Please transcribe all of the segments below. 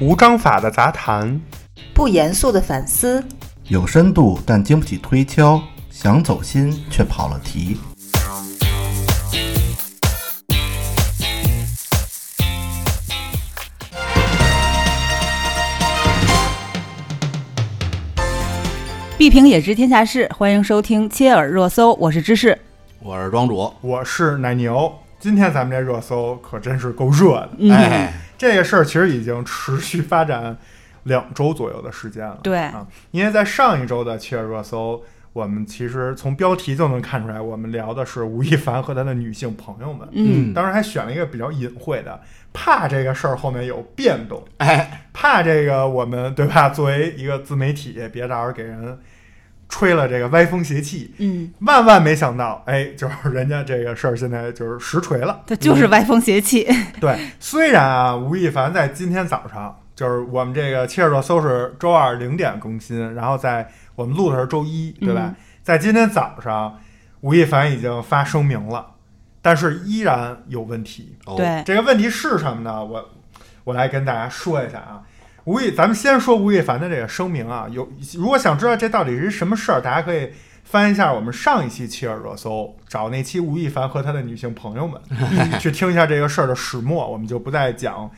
无章法的杂谈，不严肃的反思，有深度但经不起推敲，想走心却跑了题。必评也知天下事，欢迎收听切耳热搜，我是芝士。我是庄主，我是奶牛。今天咱们这热搜可真是够热的，嗯哎，这个事儿其实已经持续发展两周左右的时间了。对啊，因为在上一周的七月热搜，我们其实从标题就能看出来，我们聊的是吴亦凡和他的女性朋友们。嗯，当时还选了一个比较隐晦的，怕这个事儿后面有变动，哎，怕这个我们对吧？作为一个自媒体，别到时候给人吹了这个歪风邪气。嗯，万万没想到，哎，就是人家这个事儿现在就是实锤了。他就是歪风邪气。对，虽然啊，吴亦凡在今天早上，就是我们这个切尔热搜是周二零点更新，然后在我们录的是周一，对吧？嗯在今天早上，吴亦凡已经发声明了，但是依然有问题。哦，对，这个问题是什么呢？我我来跟大家说一下啊。吴亦，咱们先说吴亦凡的这个声明啊，有如果想知道这到底是什么事儿，大家可以翻一下我们上一期切尔热搜，找那期吴亦凡和他的女性朋友们，去听一下这个事儿的始末，我们就不再讲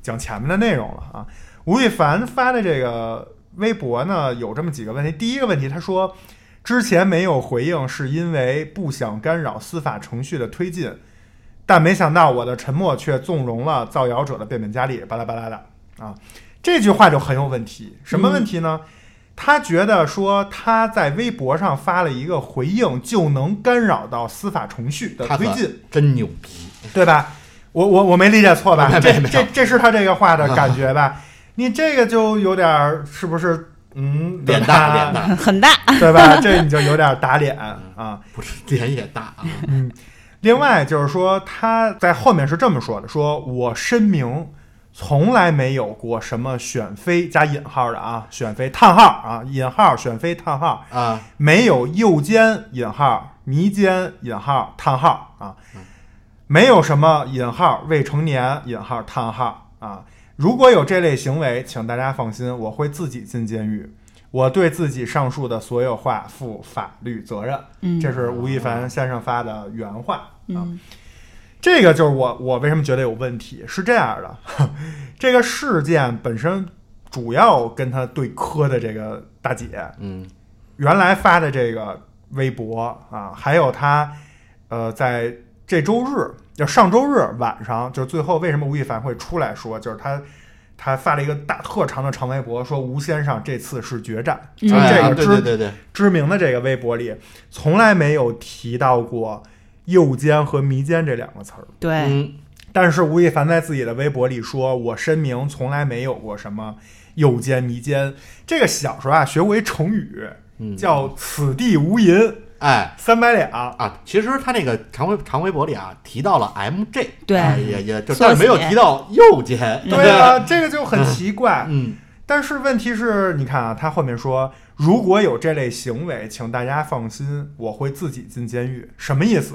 讲前面的内容了啊。吴亦凡发的这个微博呢，有这么几个问题。第一个问题，他说之前没有回应，是因为不想干扰司法程序的推进，但没想到我的沉默却纵容了造谣者的变本加厉，巴拉巴拉的啊。这句话就很有问题。什么问题呢？他觉得说他在微博上发了一个回应，就能干扰到司法程序的推进，真牛逼，对吧？我我我没理解错吧？这这这是他这个话的感觉吧？你这个就有点儿是不是？嗯，脸大脸大，很大。对吧？这你就有点打脸啊。不是脸也大啊，嗯，另外就是说他在后面是这么说的：说我声明从来没有过什么选妃加引号的啊，选妃叹号啊，引号选妃叹号，啊，没有右肩引号迷奸引号叹号啊，没有什么引号未成年引号叹号啊。如果有这类行为，请大家放心，我会自己进监狱。我对自己上述的所有话负法律责任。嗯，这是吴亦凡先生发的原话啊。嗯这个就是我我为什么觉得有问题，是这样的，这个事件本身主要跟他对磕的这个大姐嗯，原来发的这个微博啊，还有他呃在这周日就上周日晚上，就是最后为什么吴亦凡会出来说，就是他。他发了一个大特长的长微博，说吴先生这次是决战，嗯。就这个知对对对对，知名的这个微博里，从来没有提到过诱奸和迷奸这两个词儿。对，嗯，但是吴亦凡在自己的微博里说：“我声明从来没有过什么右肩、迷奸。”这个小时候啊学过一成语，嗯叫“此地无银哎三百两啊，其实他那个长微长微博里啊提到了 MJ，对啊也也就但是没有提到右肩，”。对啊，这个就很奇怪。嗯，但是问题是，你看啊，他后面说：“如果有这类行为，请大家放心，我会自己进监狱。”什么意思？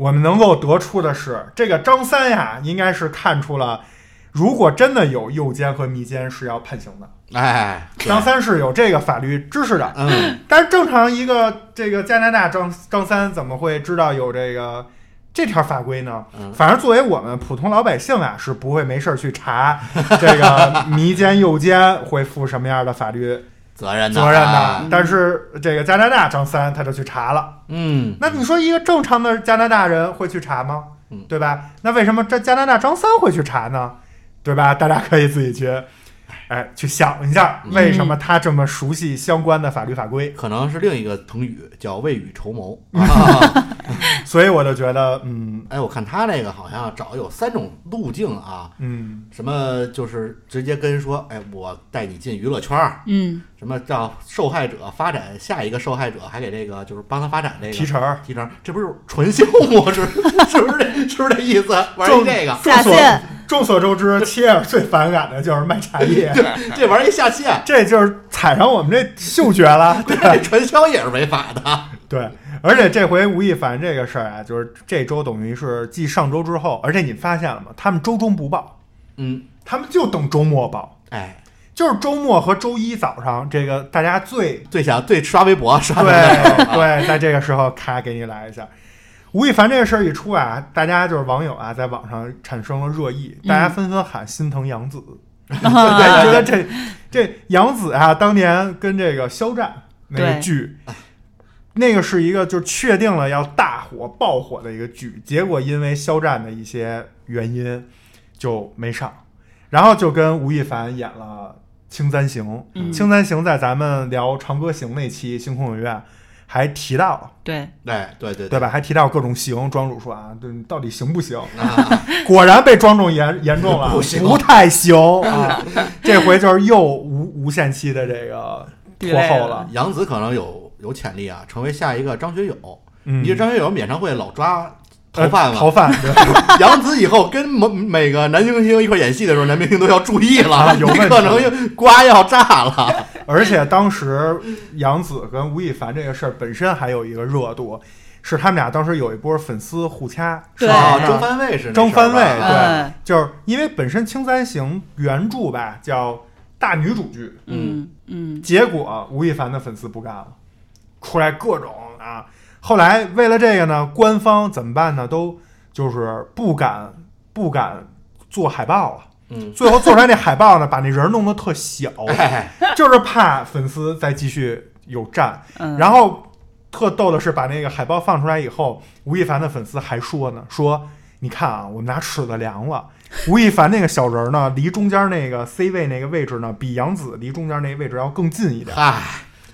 我们能够得出的是，这个张三呀，应该是看出了，如果真的有诱奸和迷奸，是要判刑的。哎，张三是有这个法律知识的，嗯，但是正常一个这个加拿大张张三怎么会知道有这个这条法规呢？嗯反正作为我们普通老百姓啊，是不会没事儿去查这个迷奸诱奸会负什么样的法律责任的责任的啊。但是这个加拿大张三他就去查了，嗯，那你说一个正常的加拿大人会去查吗嗯？对吧？那为什么这加拿大张三会去查呢？对吧？大家可以自己去，哎，去想一下，为什么他这么熟悉相关的法律法规？可能是另一个成语叫未雨绸缪 啊。所以我就觉得，嗯哎，我看他那个好像找有三种路径啊，嗯，什么就是直接跟人说，哎，我带你进娱乐圈儿，嗯，什么叫受害者发展下一个受害者，还给这个就是帮他发展这个提成。提成，这不是纯销模式，是不是这是不是这意思？玩一这个，下线，众所周知，切尔最反感的就是卖茶叶，这玩意儿一下线，这就是踩上我们这嗅觉了，对这传销也是违法的。对，而且这回吴亦凡这个事儿啊，就是这周等于是继上周之后，而且你发现了吗？他们周中不报，嗯，他们就等周末报。哎，就是周末和周一早上，这个大家最最想最刷微博刷对的对，在这个时候咔给你来一下。吴亦凡这个事儿一出啊，大家就是网友啊，在网上产生了热议，大家纷纷喊心疼杨紫，对，觉得这这杨紫啊，当年跟这个肖战那个剧，那个是一个就确定了要大火爆火的一个剧，结果因为肖战的一些原因就没上，然后就跟吴亦凡演了《青簪行》，嗯青簪行》在咱们聊《长歌行》那期星空影院还提到了，对，哎，对对对吧？？还提到各种行，庄主说啊，对，到底行不行？啊，果然被庄重严严重了，不行太行啊！这回就是又无无限期的这个拖后了。杨紫可能有有潜力啊，成为下一个张学友。嗯，你这张学友演唱会老抓呃逃犯了？逃犯，杨紫以后跟每每个男明星一块演戏的时候，男明星都要注意了，啊有可能瓜要炸了。而且当时杨紫跟吴亦凡这个事儿本身还有一个热度，是他们俩当时有一波粉丝互掐，是啊，吧争番位是那争番位对嗯就是因为本身《青簪行》原著吧叫大女主剧，嗯嗯，结果吴亦凡的粉丝不干了，出来各种啊。后来为了这个呢，官方怎么办呢？都就是不敢不敢做海报了。嗯，最后做出来那海报呢，把那人弄得特小，哎，就是怕粉丝再继续有战。嗯然后特逗的是，把那个海报放出来以后，吴亦凡的粉丝还说呢，说你看啊，我们拿尺子量了，吴亦凡那个小人儿呢，离中间那个 C 位那个位置呢，比杨紫离中间那个位置要更近一点，嗨，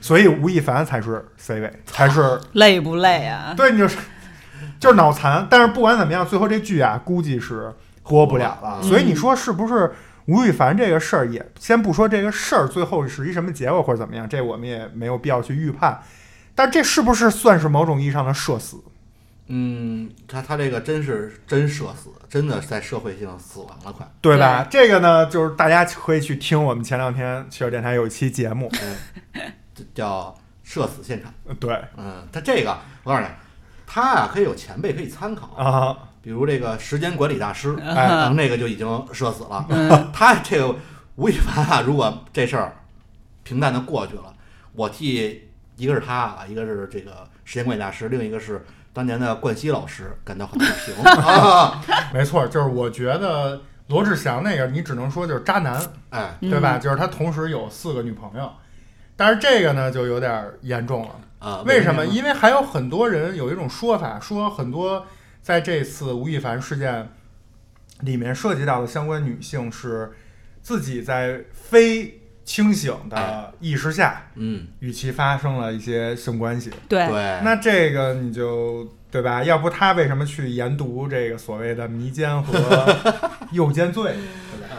所以吴亦凡才是 C 位，才是 累不累啊？对，你就是就是脑残。但是不管怎么样，最后这剧啊，估计是播不了了。嗯所以你说是不是？吴亦凡这个事儿也先不说这个事儿最后是一什么结果或者怎么样，这我们也没有必要去预判。但这是不是算是某种意义上的社死？嗯，他他这个真是真社死，真的在社会性死亡了，快。对吧？这个呢，就是大家可以去听我们前两天汽车电台有一期节目，这叫社死现场。对嗯，他这个我告诉你，他啊可以有前辈可以参考，啊，比如这个时间管理大师，哎可能那个就已经社死了。嗯 他这个吴亦凡啊，如果这事儿平淡的过去了，我替一个是他啊，一个是这个时间管理大师，另一个是当年的冠希老师感到很不平 啊。没错，就是我觉得罗志祥那个，你只能说就是渣男，哎对吧？就是他同时有四个女朋友，但是这个呢就有点严重了。啊，为什么？因为还有很多人有一种说法，说很多在这次吴亦凡事件里面涉及到的相关女性是自己在非清醒的意识下嗯，与其发生了一些性关系。对，对，那这个你就对吧？要不他为什么去研读这个所谓的迷奸和 诱奸罪？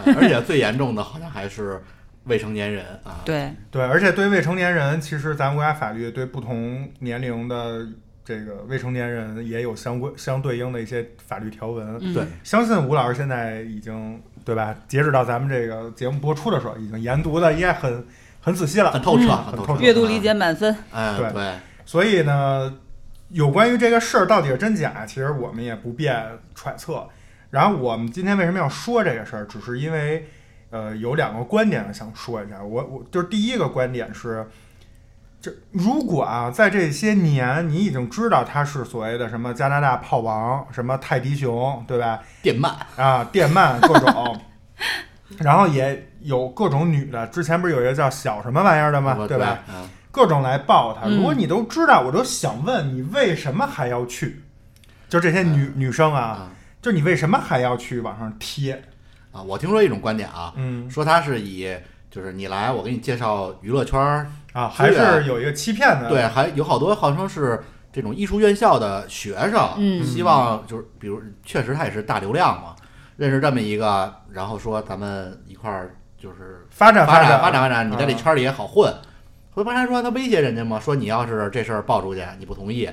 对吧？呃而且最严重的好像还是未成年人啊。对，对，而且对未成年人，其实咱们国家法律对不同年龄的这个未成年人也有相关相对应的一些法律条文。嗯对相信吴老师现在已经对吧？截止到咱们这个节目播出的时候，已经研读的应该很很仔细了，很透彻，嗯很透彻。阅读理解满分。哎，对对，所以呢，有关于这个事儿到底是真假，其实我们也不便揣测。然后我们今天为什么要说这个事儿，只是因为呃有两个观点想说一下。我我就是第一个观点是，就如果啊在这些年你已经知道他是所谓的什么加拿大炮王，什么泰迪熊，对吧？电鳗，啊，电鳗各种，然后也有各种女的，之前不是有一个叫小什么玩意儿的吗？对对吧？？嗯，各种来抱他。嗯如果你都知道，我都想问你为什么还要去？就这些女女生啊，啊就你为什么还要去往上贴？啊，我听说一种观点啊，嗯说他是以就是你来，我给你介绍娱乐圈儿，啊，还是有一个欺骗的。对，还有好多号称是这种艺术院校的学生，嗯希望就是比如确实他也是大流量嘛，认识这么一个，然后说咱们一块儿就是发展发展发展发展，你在这啊圈儿里也好混。回头他说他威胁人家嘛，说你要是这事儿爆出去，你不同意，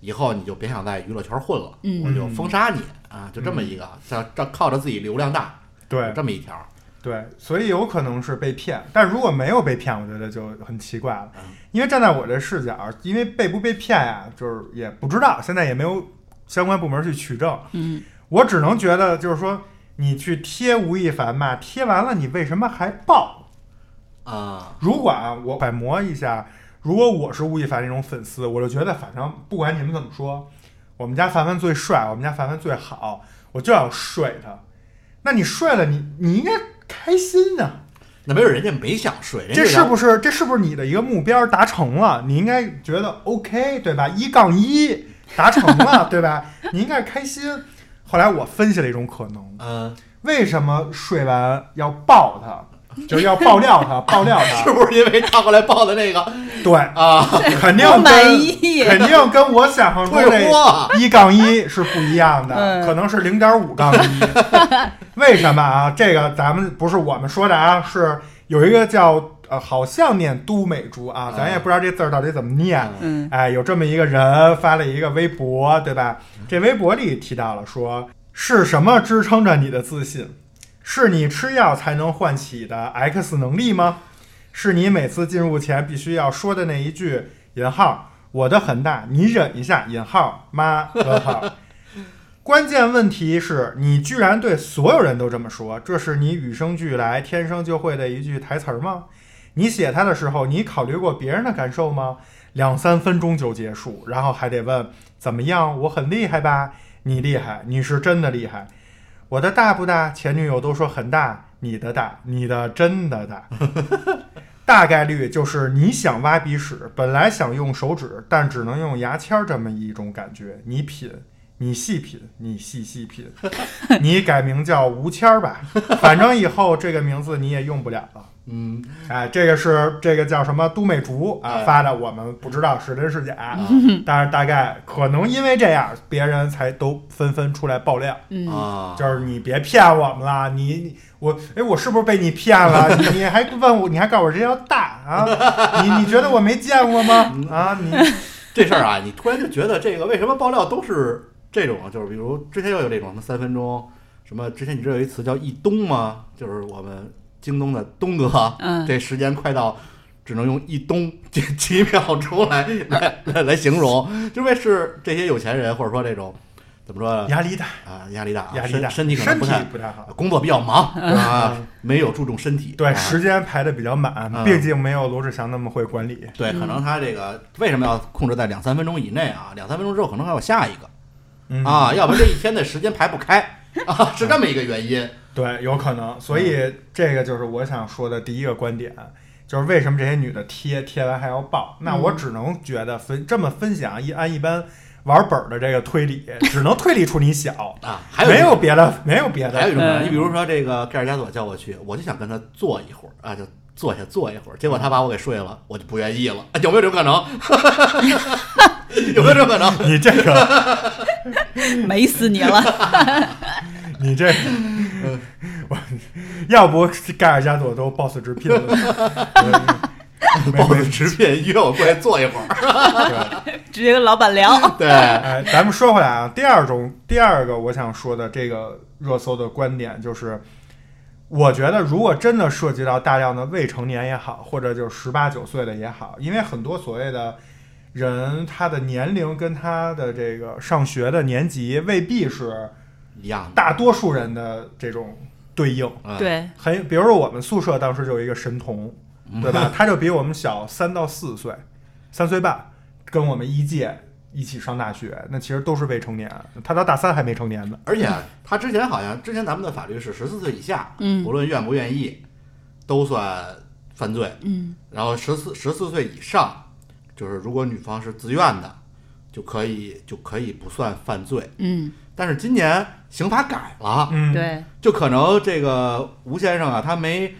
以后你就别想在娱乐圈混了，我嗯就封杀你啊，就这么一个，这这靠着自己流量大，对这么一条。对，所以有可能是被骗。但如果没有被骗，我觉得就很奇怪了嗯。因为站在我这视角，因为被不被骗呀、就是也不知道，现在也没有相关部门去取证。嗯我只能觉得，就是说，你去贴吴亦凡嘛，贴完了你为什么还爆？啊，如果啊，我揣摩一下，如果我是吴亦凡那种粉丝，我就觉得反正不管你们怎么说，我们家凡凡最帅，我们家凡凡最好，我就要睡他。那你睡了，你你应该开心呢、那没准人家没想睡，这是不是？这是不是你的一个目标达成了？你应该觉得 OK 对吧？一杠一达成了 对吧？你应该开心。后来我分析了一种可能，嗯，为什么睡完要抱他，就是要爆料他，爆料是他？不是因为他后来爆的那个对，啊？肯定跟肯定跟我想象中 退这货，一杠一是不一样的，嗯可能是零点五杠一。为什么啊？这个咱们不是我们说的啊，是有一个叫呃，好像念都美竹啊，咱也不知道这字儿到底怎么念。嗯哎，有这么一个人发了一个微博，对吧？这微博里提到了说，是什么支撑着你的自信？是你吃药才能唤起的 X 能力吗？是你每次进入前必须要说的那一句“引号我的很大，你忍一下”引号妈问号。关键问题是你居然对所有人都这么说，这是你与生俱来、天生就会的一句台词吗？你写它的时候，你考虑过别人的感受吗？两三分钟就结束，然后还得问怎么样？我很厉害吧？你厉害，你是真的厉害。我的大不大？前女友都说很大，你的大，你的真的大。大概率就是你想挖鼻屎，本来想用手指，但只能用牙签儿，这么一种感觉。你品，你细品，你细细品。你改名叫吴谦儿吧，反正以后这个名字你也用不了了。嗯，哎，这个是这个叫什么都美竹啊哎发的，我们不知道是真是假，但是大概可能因为这样，别人才都纷纷出来爆料，嗯，啊，就是你别骗我们了，你你我哎，我是不是被你骗了？你你还问我，你还告诉我这叫大啊？你你觉得我没见过吗？啊，你 这事儿啊，你突然就觉得这个为什么爆料都是这种，就是比如之前又有这种什么三分钟，什么之前你知道有一词叫一冬吗？就是我们京东的东哥，嗯这时间快到。只能用一东 这几秒钟来 来来来形容，因为是这些有钱人或者说这种怎么说压力大，啊压力大啊，压力大，身身体可能身体不太不太好。工作比较忙啊，没有注重身体。对，啊时间排的比较满，嗯毕竟没有罗志祥那么会管理。对，可能他这个为什么要控制在两三分钟以内啊？两三分钟之后可能还有下一个嗯啊，要不然这一天的时间排不开啊，是这么一个原因。对，有可能。所以这个就是我想说的第一个观点，就是为什么这些女的贴贴完还要爆？那我只能觉得分这么分享一按一般玩本儿的这个推理，只能推理出你小，啊，还有没有别的，没有别的。还有一种可能，嗯你比如说这个盖尔加索叫我去，我就想跟他坐一会儿啊，就坐下坐一会儿，结果他把我给睡了，我就不愿意了，啊 有没有这种可能？有没有这种可能？你这个，美死你了。你这 个，我要不盖尔加朵都 boss 直聘了。boss 直聘约我过来坐一会儿。对 直接跟老板聊。对，哎，咱们说回来啊，第二种，第二个我想说的这个热搜的观点就是，我觉得如果真的涉及到大量的未成年也好，或者就是十八九岁的也好，因为很多所谓的人，他的年龄跟他的这个上学的年级未必是一样的。大多数人的这种对应。嗯，对，很，比如说我们宿舍当时就有一个神童，嗯对吧？他就比我们小三到四岁，三岁半，跟我们一届一起上大学，那其实都是未成年，他到大三还没成年呢。而且他之前好像之前咱们的法律是十四岁以下，嗯不论愿不愿意，都算犯罪。嗯然后十四十四岁以上，就是如果女方是自愿的，就可以就可以不算犯罪。嗯，但是今年刑法改了，嗯，，对，就可能这个吴先生啊，他没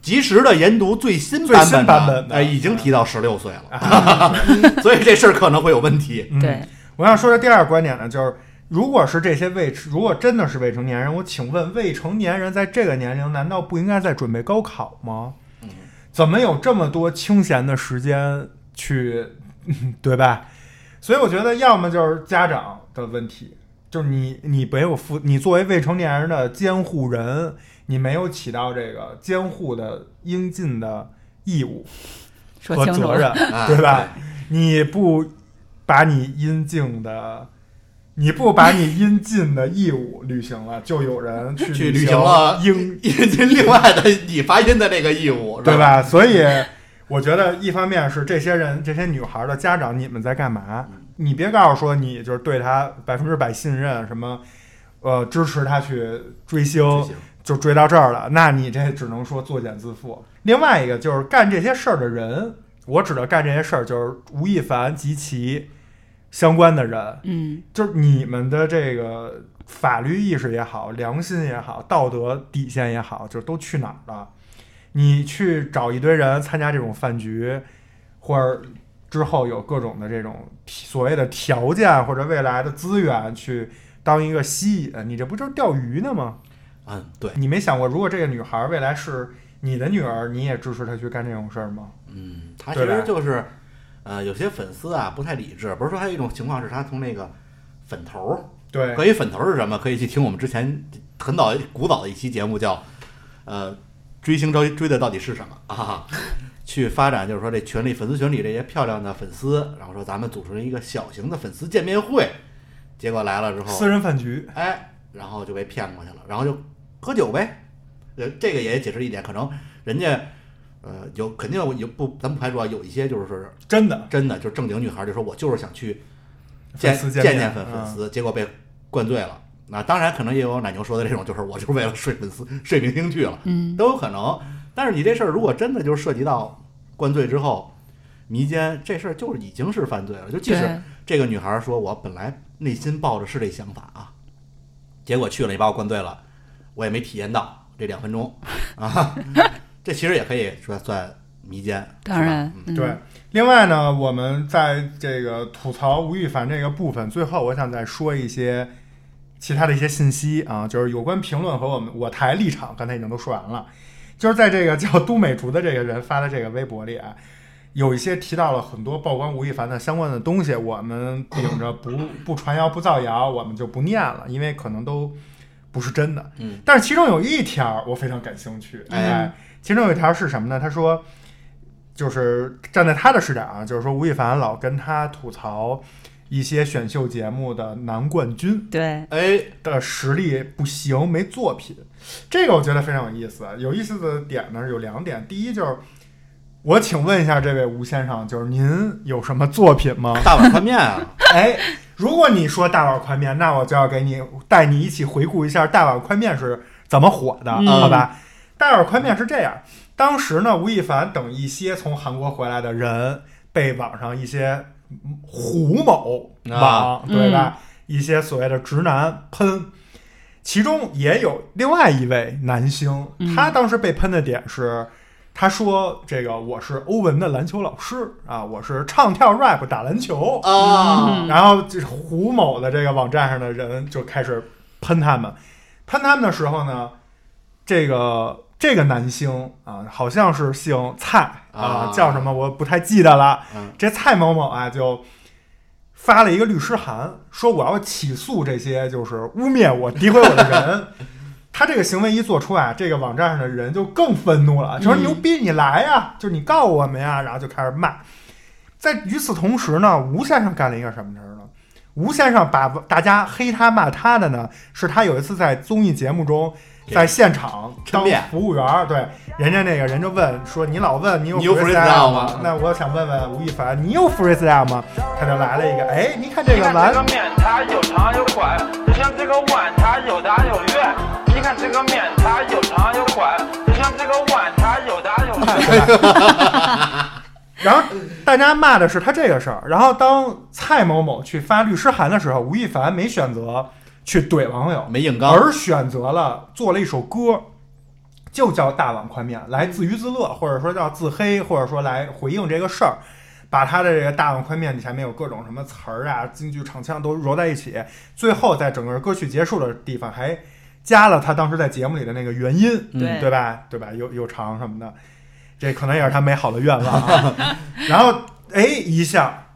及时的研读最新版本版本的。哎，已经提到十六岁了，所以这事儿可能会有问题。嗯、对，我想说的第二个观点呢，就是如果是这些未，如果真的是未成年人，我请问未成年人在这个年龄，难道不应该在准备高考吗？嗯。怎么有这么多清闲的时间去，对吧？所以我觉得，要么就是家长的问题，就是你你没有负，你作为未成年人的监护人，你没有起到这个监护的应尽的义务和责任 对吧？你不把你应尽的你不把你应尽的义务履行了，就有人去去履行行了应应 尽另外的你发音的那个义务，对？吧？所以我觉得，一方面是这些人、这些女孩的家长，你们在干嘛？你别告诉说你就是对她百分之百信任，什么呃支持她去追星，就追到这儿了，那你这只能说作茧自缚。另外一个就是干这些事儿的人，我指的干这些事儿就是吴亦凡及其相关的人，嗯就是你们的这个法律意识也好，良心也好，道德底线也好，就都去哪儿了？你去找一堆人参加这种饭局，或者之后有各种的这种所谓的条件或者未来的资源去当一个吸引，你这不就是钓鱼呢吗？嗯，对，你没想过，如果这个女孩未来是你的女儿，你也支持她去干这种事儿吗？嗯，她其实就是，呃，有些粉丝啊不太理智，不是说还有一种情况是她从那个粉头儿，对，可以粉头儿是什么，可以去听我们之前很早古早的一期节目叫，呃，追星追追的到底是什么 啊？去发展就是说这群里粉丝群里这些漂亮的粉丝，然后说咱们组成一个小型的粉丝见面会，结果来了之后，私人饭局，哎，然后就被骗过去了，然后就喝酒呗。呃，这个也解释一点，可能人家呃有肯定有不，咱不排除啊，有一些就是真的真的就是正经女孩，就说我就是想去见见见见粉粉嗯丝，结果被灌醉了。那当然可能也有奶牛说的这种，就是我就是为了睡粉丝睡明星去了，嗯都有可能。但是你这事儿如果真的就是涉及到灌醉之后迷奸，这事儿就是已经是犯罪了。就即使这个女孩说我本来内心抱着是这想法啊，结果去了你把我灌醉了，我也没体验到这两分钟啊，这其实也可以说算迷奸。当然，嗯对，另外呢，我们在这个吐槽吴亦凡这个部分，最后我想再说一些其他的一些信息啊，就是有关评论和我们我台立场，刚才已经都说完了。就是在这个叫都美竹的这个人发的这个微博里啊，有一些提到了很多曝光吴亦凡的相关的东西，我们秉着不 不传谣不造谣，我们就不念了，因为可能都不是真的。嗯，但是其中有一条我非常感兴趣，哎，其中有一条是什么呢？他说，就是站在他的视角啊，就是说吴亦凡老跟他吐槽一些选秀节目的男冠军对，哎，的实力不行，没作品。这个我觉得非常有意思。有意思的点呢有两点，第一就是。我请问一下这位吴先生，就是您有什么作品吗？大碗宽面啊，哎，如果你说大碗宽面，那我就要给你带你一起回顾一下大碗宽面是怎么火的，嗯好吧？大碗宽面是这样，当时呢，吴亦凡等一些从韩国回来的人被网上一些胡某网、啊对吧？一些所谓的直男喷，其中也有另外一位男星，嗯。他当时被喷的点是。他说：“这个我是欧文的篮球老师啊，我是唱跳 rap 打篮球。啊，然后就是胡某的这个网站上的人就开始喷他们，喷他们的时候呢，这个这个男星啊，好像是姓蔡啊啊，叫什么我不太记得了。嗯这蔡某某啊，就发了一个律师函，说我要起诉这些就是污蔑我、诋毁我的人。他这个行为一做出啊，这个网站上的人就更愤怒了，就说嗯牛逼，你来呀，就是你告我们呀，然后就开始骂。在与此同时呢，吴先生干了一个什么事儿呢？吴先生把大家黑他骂他的呢，是他有一次在综艺节目中，在现场当服务员儿，对，人家那个人就问说：“你老问你有 freestyle 吗吗？”那我想问问吴亦凡，你有 freestyle 吗？他就来了一个，哎，你看这你看个完这个面，它有长有宽，就像这个碗，它有大有圆。你看这个面，它有长有宽，就像这个碗，它有大有圆。然后大家骂的是他这个事儿，然后当蔡某某去发律师函的时候，吴亦凡没选择去怼网友，没硬刚，而选择了做了一首歌，就叫《大碗宽面》，来自娱自乐，或者说叫自黑，或者说来回应这个事儿。把他的这个大碗宽面前面有各种什么词儿啊、京剧、唱腔都揉在一起，最后在整个歌曲结束的地方还加了他当时在节目里的那个原音，嗯对对吧？对吧？有有偿什么的，这可能也是他美好的愿望啊。然后哎，一下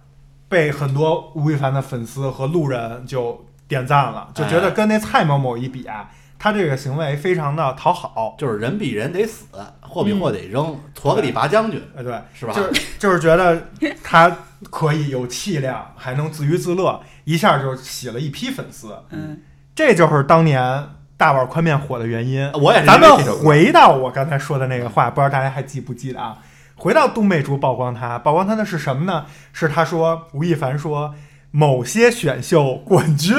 被很多吴亦凡的粉丝和路人就点赞了，就觉得跟那蔡某某一比啊，他这个行为非常的讨好。就是人比人得死，货比货得扔，矬子里拔将军，哎，对，是吧？就是就是觉得他可以有气量，还能自娱自乐，一下就洗了一批粉丝。嗯，这就是当年大碗宽面火的原因。我也是咱们回到我刚才说的那个话，不知道大家还记不记得啊？回到杜媚竹曝光他，曝光他的是什么呢？是他说吴亦凡说某些选秀冠军，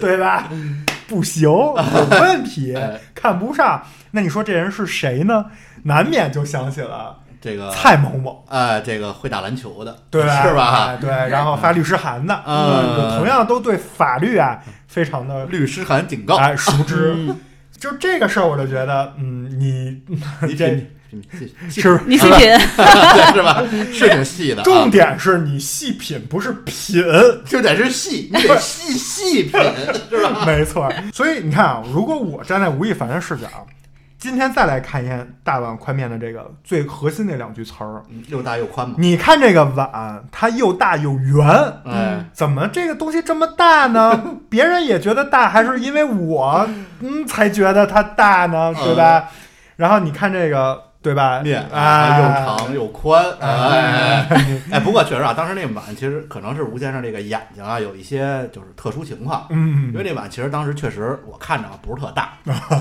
对吧？不行，有问题 哎，看不上。那你说这人是谁呢？难免就想起了这个蔡某某，哎，这个会打篮球的，对吧？是吧？哎对，然后发律师函的，嗯同样都对法律啊非常的律师函警告，哎熟知。嗯就这个事儿，我就觉得，嗯，你这你品品品细是你细品，对 是吧？是挺细的啊，重点是你细品，不是品，重点是细，你得细细品，是吧？没错。所以你看啊，如果我站在吴亦凡的视角，今天再来看一眼大碗宽面的这个最核心的两句词儿，嗯又大又宽嘛，你看这个碗，它又大又圆，哎，怎么这个东西这么大呢？别人也觉得大，还是因为我嗯才觉得它大呢？对吧？然后你看这个，对吧？面啊，啊又长又宽，哎哎，哎，不过确实啊，当时那碗其实可能是吴先生这个眼睛啊有一些就是特殊情况，嗯因为那碗其实当时确实我看着啊不是特大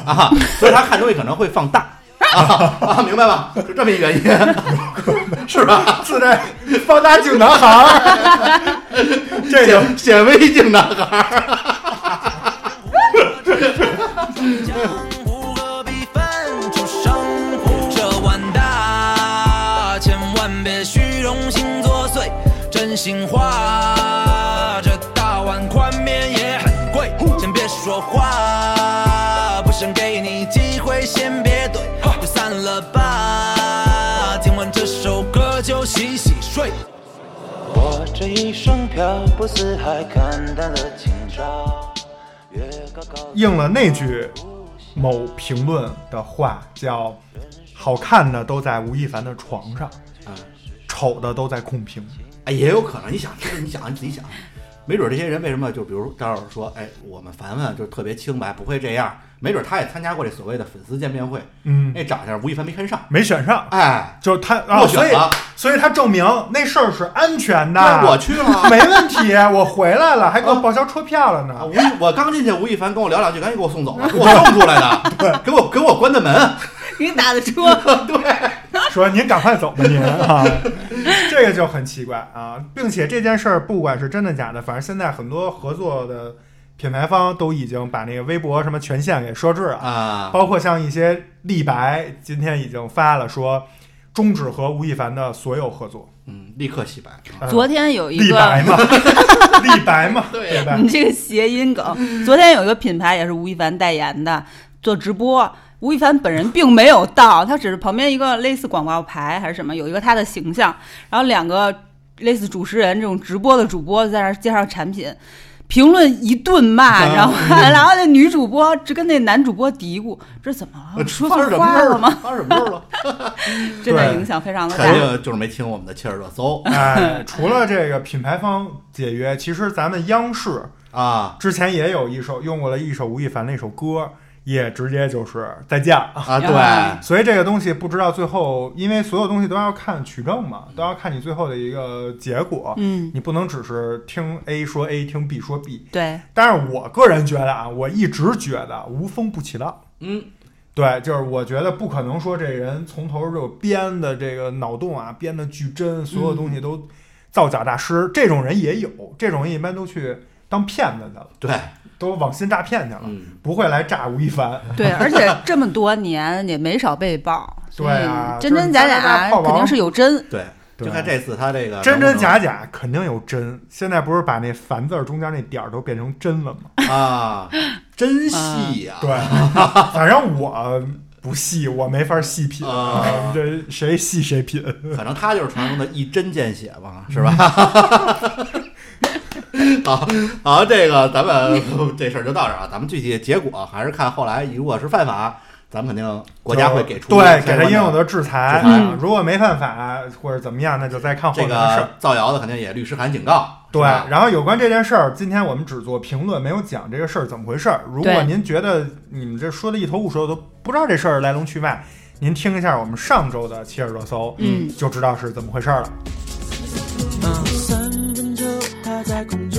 啊，所以他看东西可能会放大。啊啊，明白吧？就这么一原因，是吧？自带放大 镜男孩儿，这显微镜男孩真心话。这大碗宽面也很贵，先别说话，不想给你机会，先别怼，就散了吧。听完这首歌就洗洗睡。我这一生漂泊四海，看淡了今朝。应了那句某评论的话，叫“好看的都在吴亦凡的床上，嗯丑的都在控屏哎，也有可能。你想，就是你想，你自己想，没准这些人为什么就比如张老师说，哎，我们凡凡就是特别清白，不会这样。没准他也参加过这所谓的粉丝见面会，”。嗯，那长相吴亦凡没看上，没选上，哎，就是他啊，所以落选了。所以他证明那事儿是安全的。那我去了。没问题，我回来了，还给我报销车票了啊，呢。吴亦我刚进去，吴亦凡跟我聊两句，赶紧给我送走了，给我送出来的，给我给我关的门。给你打的车，说您赶快走吧，您啊，这个就很奇怪啊，并且这件事儿不管是真的假的，反正现在很多合作的品牌方都已经把那个微博什么权限给设置了，啊，包括像一些立白今天已经发了说终止和吴亦凡的所有合作。嗯，立刻洗白。呃昨天有一个立白，嘛，立白嘛，对对吧？你这个谐音梗，昨天有一个品牌也是吴亦凡代言的，做直播。吴亦凡本人并没有到，他只是旁边一个类似广告牌还是什么，有一个他的形象，然后两个类似主持人这种直播的主播在那介绍产品，评论一顿骂，啊然后 然后那女主播只跟那男主播嘀咕：“这怎么了？我说错什么事儿话了吗发什么事儿了？？” 真的影响非常的肯大。定就是没听我们的切尔热搜哎，除了这个品牌方解约，其实咱们央视啊之前也有一首用过了一首吴亦凡的一首歌，也直接就是再见。啊，对，啊所以这个东西不知道最后，因为所有东西都要看取证嘛，都要看你最后的一个结果。嗯，你不能只是听 A 说 A，听 B 说 B。对，但是我个人觉得啊，我一直觉得无风不起浪。嗯，对，就是我觉得不可能说这人从头就编的这个脑洞啊，编的巨真，所有东西都造假大师。这种人也有，这种人一般都去当骗子去了，对，都网信诈骗去了，嗯，不会来诈吴亦凡。对，而且这么多年也没少被爆，对啊真真假假肯定是有真。对，就看这次他这个真真假假肯定有真，现在不是把那凡字儿中间那点儿都变成真了吗？啊，真细呀，对，反正我不细，我没法细品，啊这谁细谁品。反正他就是传说中的一针见血嘛，是吧？好，好，这个咱们这事儿就到这儿啊。咱们具体结果还是看后来，如果是犯法，咱们肯定国家会给出对给他应有的制裁。制裁啊如果没犯法或者怎么样，那就再看后这面的事儿个。造谣的肯定也律师函警告。对，然后有关这件事儿，今天我们只做评论，没有讲这个事儿怎么回事儿。如果您觉得你们这说的一头雾水，我都不知道这事儿来龙去脉，您听一下我们上周的切尔热搜，嗯就知道是怎么回事儿了。三在空中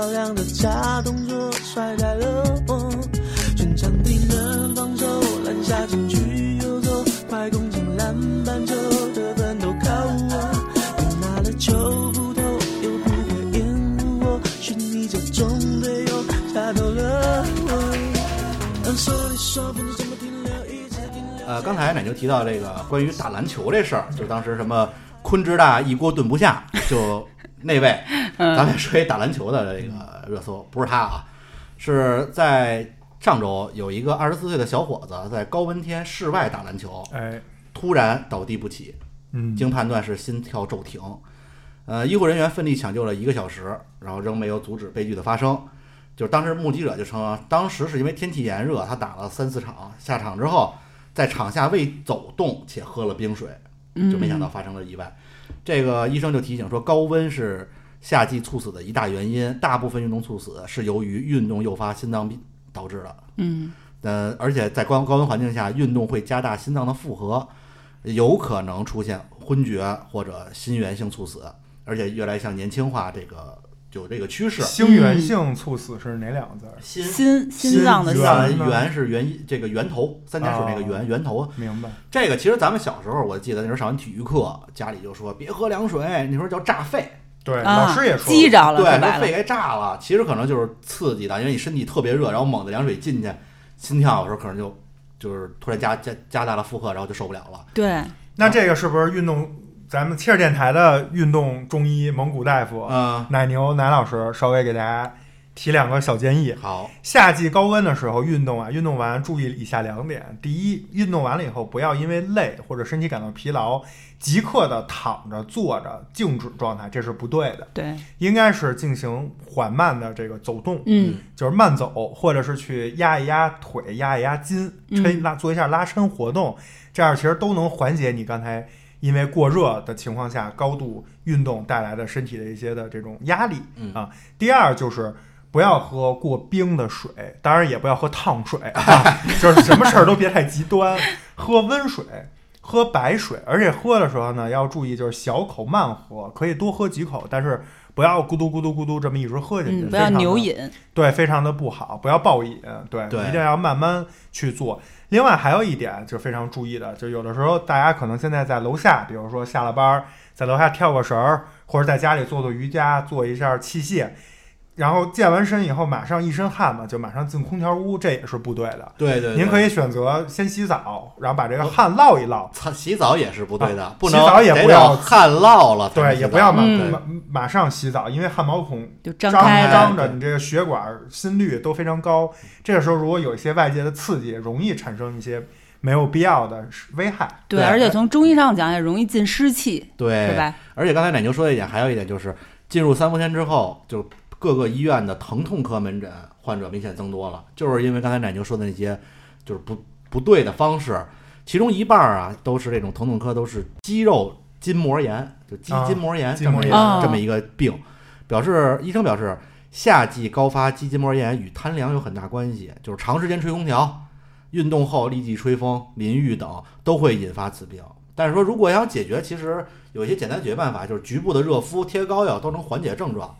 漂亮的假动作甩开了我，全场敌人防守，篮下禁区游走，快攻进篮板球，得分都靠我，你拿了球不投，又不会掩护我，是你这种队友吓到了我。让手里手分怎么停留，一直停留。呃，刚才奶牛提到这个关于打篮球这事儿，就当时什么昆之大一锅炖不下，就那位，咱们说一打篮球的这个热搜，不是他啊，是在上周有一个二十四岁的小伙子在高温天室外打篮球，哎，突然倒地不起，嗯，经判断是心跳骤停。呃，医护人员奋力抢救了一个小时，然后仍没有阻止悲剧的发生。就是当时目击者就称，当时是因为天气炎热，他打了三四场，下场之后在场下未走动且喝了冰水，就没想到发生了意外。这个医生就提醒说，高温是夏季猝死的一大原因，大部分运动猝死是由于运动诱发心脏病导致的。嗯呃，而且在高高温环境下，运动会加大心脏的负荷，有可能出现昏厥或者心源性猝死，而且越来越向年轻化这个有这个趋势。心源性猝死是哪两个字儿？心心心脏的心源是源这个源头，三点水那个源源头。明白？这个其实咱们小时候，我记得那时候上完体育课，家里就说别喝凉水，那时候叫炸肺，对，啊老师也说激着了，对，说白了，说肺该炸了。其实可能就是刺激的，因为你身体特别热，然后猛的凉水进去，心跳有时候可能就就是突然加加加大了负荷，然后就受不了了。对，那这个是不是运动？咱们切尔电台的运动中医蒙古大夫嗯，奶牛奶老师稍微给大家提两个小建议。好，夏季高温的时候运动啊，运动完注意以下两点：第一，运动完了以后不要因为累或者身体感到疲劳，即刻的躺着、坐着静止状态，这是不对的。对，应该是进行缓慢的这个走动，嗯就是慢走，或者是去压一压腿、压一压筋，嗯抻拉做一下拉伸活动，这样其实都能缓解你刚才因为过热的情况下高度运动带来的身体的一些的这种压力嗯啊。第二就是。不要喝过冰的水，当然也不要喝烫水啊，就是什么事儿都别太极端，喝温水，喝白水，而且喝的时候呢要注意，就是小口慢喝，可以多喝几口，但是不要咕嘟咕嘟咕嘟这么一直喝进去，嗯，不要牛饮，对，非常的不好，不要暴饮，对，对一定要慢慢去做。另外还有一点就非常注意的，就有的时候大家可能现在在楼下，比如说下了班儿在楼下跳个绳儿，或者在家里做做瑜伽，做一下器械，然后健完身以后马上一身汗嘛，就马上进空调屋，这也是不对的。对对，您可以以选择先洗澡，然后把这个汗落一落，擦洗澡也是不对的，啊不能洗澡也不要汗落了对，也不要马嗯马马上洗澡，因为汗毛孔就张张开，张着，你这个血管、心率都非常高。这个时候如果有一些外界的刺激，容易产生一些没有必要的危害。对，对而且从中医上讲也容易进湿气，对是吧？而且刚才奶牛说的一点，还有一点就是进入三伏天之后，就各个医院的疼痛科门诊患者明显增多了，就是因为刚才奶牛说的那些就是不不对的方式，其中一半儿啊都是这种疼痛科都是肌肉筋膜炎，就肌啊筋膜炎筋膜这么一炎个这么一个病，表示医生表示夏季高发肌筋膜炎与贪凉有很大关系，就是长时间吹空调。运动后立即吹风、淋浴等都会引发此病。但是说，如果要解决，其实有一些简单解决办法，就是局部的热敷、贴膏药都能缓解症状。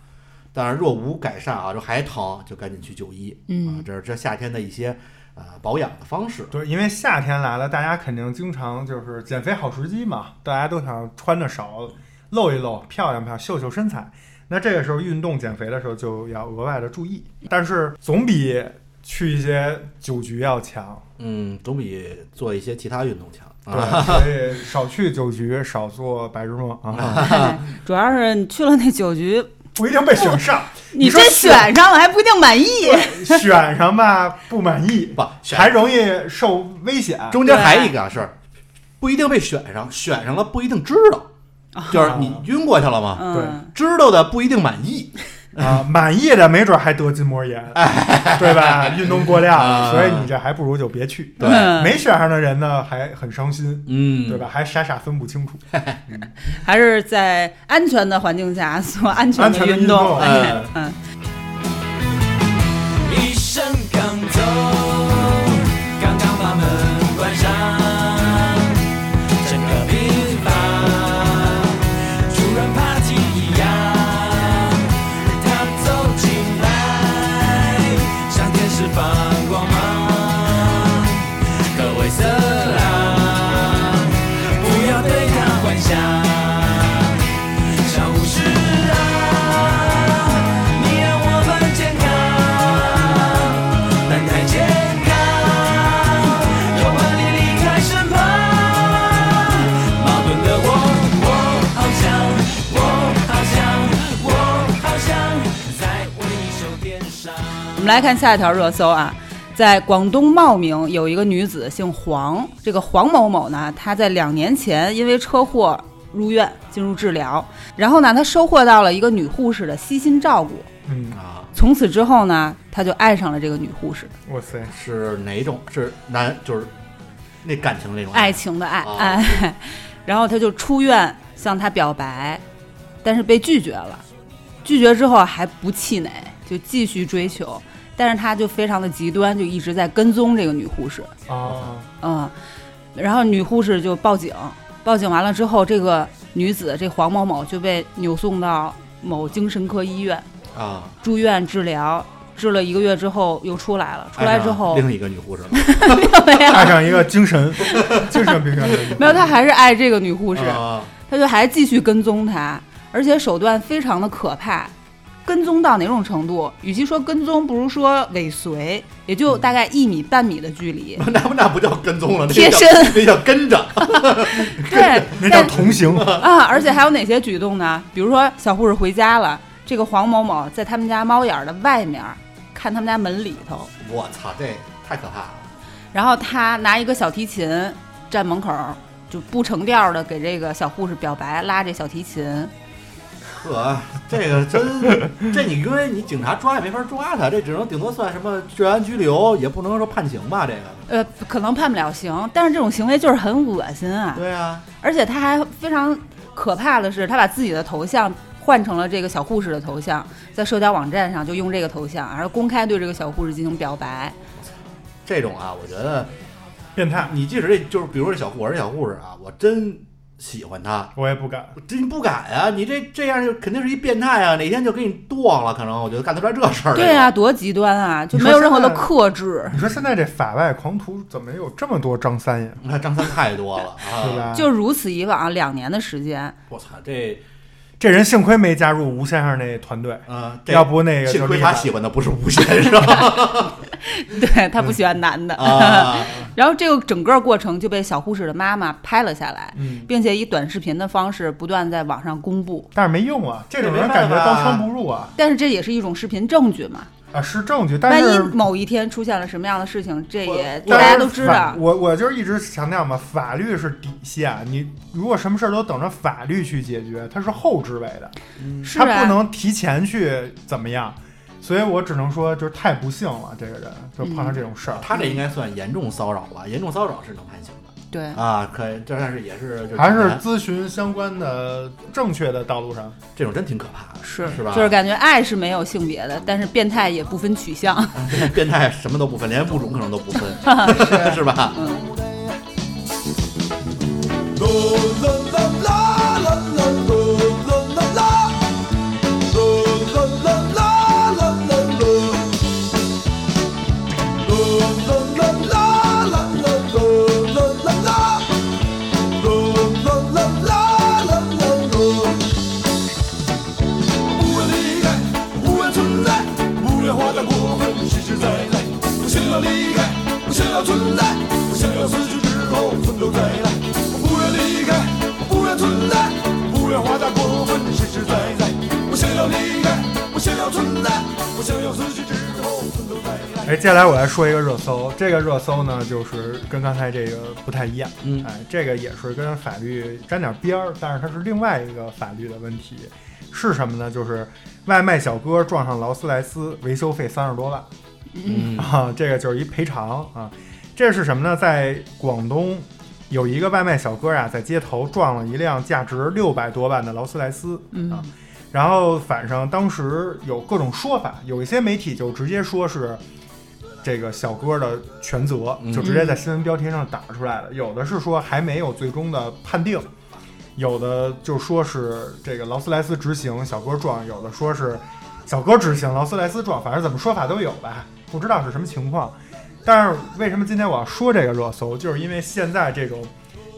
当然，若无改善啊，就还疼，就赶紧去就医。嗯啊，这是这夏天的一些呃保养的方式。对，因为夏天来了，大家肯定经常就是减肥好时机嘛，大家都想穿的少，露一露，漂亮漂亮，秀秀身材。那这个时候运动减肥的时候就要额外的注意，但是总比去一些酒局要强。嗯，总比做一些其他运动强。对，啊、所以少去酒局，少做白日梦啊，哎 主要是你去了那酒局，不一定被选上。你说这选上了还不一定满意。选上吧不满意，不还容易受危险。中间还一个是不一定被选上，选上了不一定知道，就是你晕过去了嘛。对，知道的不一定满意。啊，满意的没准还得筋膜炎，对吧？运动过量，啊所以你这还不如就别去。对嗯没选上的人呢，还很伤心，嗯，对吧？？还傻傻分不清楚。还是在安全的环境下做安全的运运动哎嗯来看下一条热搜啊，在广东茂名有一个女子姓黄，这个黄某某呢，她在两年前因为车祸入院进入治疗，然后呢，她收获到了一个女护士的悉心照顾，嗯，啊，从此之后呢，她就爱上了这个女护士，哇塞，是哪种？是男就是那感情那种爱？情的爱哦爱，然后她就出院向她表白，但是被拒绝了，拒绝之后还不气馁，就继续追求，但是他就非常的极端，就一直在跟踪这个女护士。啊，嗯，然后女护士就报警，报警完了之后，这个女子这黄某某就被扭送到某精神科医院啊，住院治疗，治了一个月之后又出来了。出来之后另一个女护士了，没有爱上一个精神 精神病院的没有，他还是爱这个女护士，啊，他就还继续跟踪她，而且手段非常的可怕。跟踪到哪种程度？与其说跟踪，不如说尾随，也就大概一米半米的距离。那不那不叫跟踪了，那叫贴身那叫跟着。对，那叫同行。啊，而且还有哪些举动呢？比如说小护士回家了，这个黄某某在他们家猫眼儿的外面看他们家门里头，我操，这太可怕了。然后他拿一个小提琴站门口儿，就不成调的给这个小护士表白，拉这小提琴。呵，这个真，这你因为你警察抓也没法抓他，这只能顶多算什么治安拘留，也不能说判刑吧？这个，呃，可能判不了刑，但是这种行为就是很恶心啊！对啊，而且他还非常可怕的是，他把自己的头像换成了这个小护士的头像，在社交网站上就用这个头像，然后公开对这个小护士进行表白。这种啊，我觉得变态，你即使这就是，比如说这小护，我是小护士啊，我真喜欢他，我也不敢。我真不敢啊！你这这样就肯定是一变态啊！哪天就给你剁了，可能我觉得干得出来这事儿。对啊，多极端啊，就没有任何的克制。你说现在这法外狂徒怎么有这么多张三呀？你 看张三太多了啊！对吧？就如此以往两年的时间，我操，这这人幸亏没加入吴先生那团队，啊，这要不那个幸亏他喜欢的不是吴先生 对他不喜欢男的。啊！然后这个整个过程就被小护士的妈妈拍了下来，嗯，并且以短视频的方式不断在网上公布。但是没用啊，这种人感觉刀枪不入啊但是这也是一种视频证据嘛，啊是证据，但是万一某一天出现了什么样的事情，这也大家都知道。我我就是一直强调嘛，法律是底线，你如果什么事儿都等着法律去解决，它是后置位的，他是啊不能提前去怎么样。所以我只能说，就是太不幸了，这个人就碰上这种事儿。他这应该算严重骚扰吧？严重骚扰是能判刑的对，啊，可以，这但是也是就还是咨询相关的正确的道路上。这种真挺可怕的，是是吧？就是感觉爱是没有性别的，但是变态也不分取向。变态什么都不分，连物种可能都不分 是吧？不后从头再来。不愿离开，不愿存在，不愿活得过分实实在在。我想要离开，我想要存在，我想要死去之后从头再来。哎，接下来我来说一个热搜，这个热搜呢，就是跟刚才这个不太一样。嗯哎，这个也是跟法律沾点边儿，但是它是另外一个法律的问题，是什么呢？就是外卖小哥撞上劳斯莱斯，维修费三十多万。嗯啊，这个就是一赔偿啊。这是什么呢？在广东有一个外卖小哥啊、在街头撞了一辆价值六百多万的劳斯莱斯嗯啊。然后反正当时有各种说法，有一些媒体就直接说是这个小哥的全责，嗯就直接在新闻标题上打出来了。有的是说还没有最终的判定，有的就说是这个劳斯莱斯执行，小哥撞；有的说是小哥执行，劳斯莱斯撞，反正怎么说法都有吧，不知道是什么情况。但是为什么今天我要说这个热搜，就是因为现在这种